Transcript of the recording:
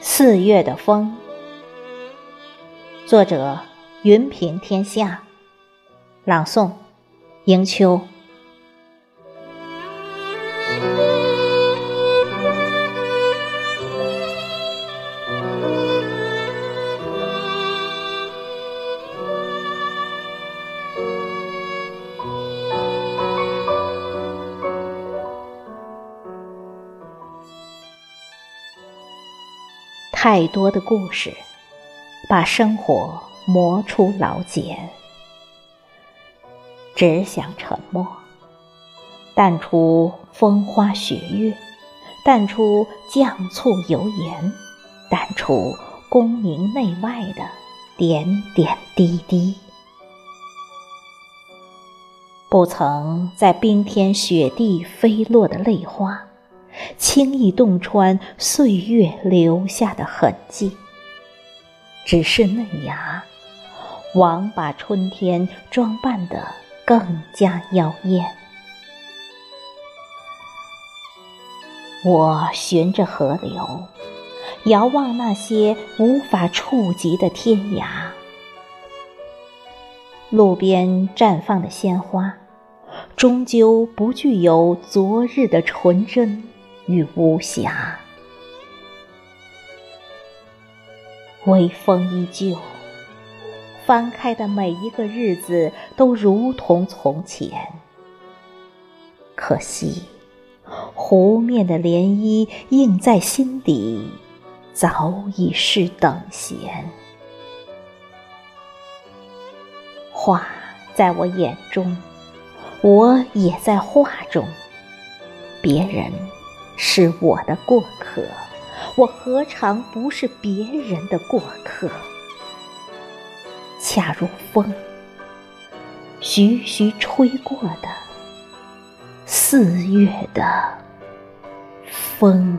四月的风。作者云平天下。朗诵迎秋。太多的故事，把生活磨出老茧。只想沉默，淡出风花雪月，淡出酱醋油盐，淡出功名内外的点点滴滴。不曾在冰天雪地飞落的泪花。轻易洞穿岁月留下的痕迹，只是嫩芽，枉把春天装扮得更加妖艳。我循着河流，遥望那些无法触及的天涯。路边绽放的鲜花，终究不具有昨日的纯真。与无暇，微风依旧，翻开的每一个日子都如同从前。可惜，湖面的涟漪映在心底，早已是等闲。画在我眼中，我也在画中，别人。是我的过客，我何尝不是别人的过客？恰如风，徐徐吹过的四月的风。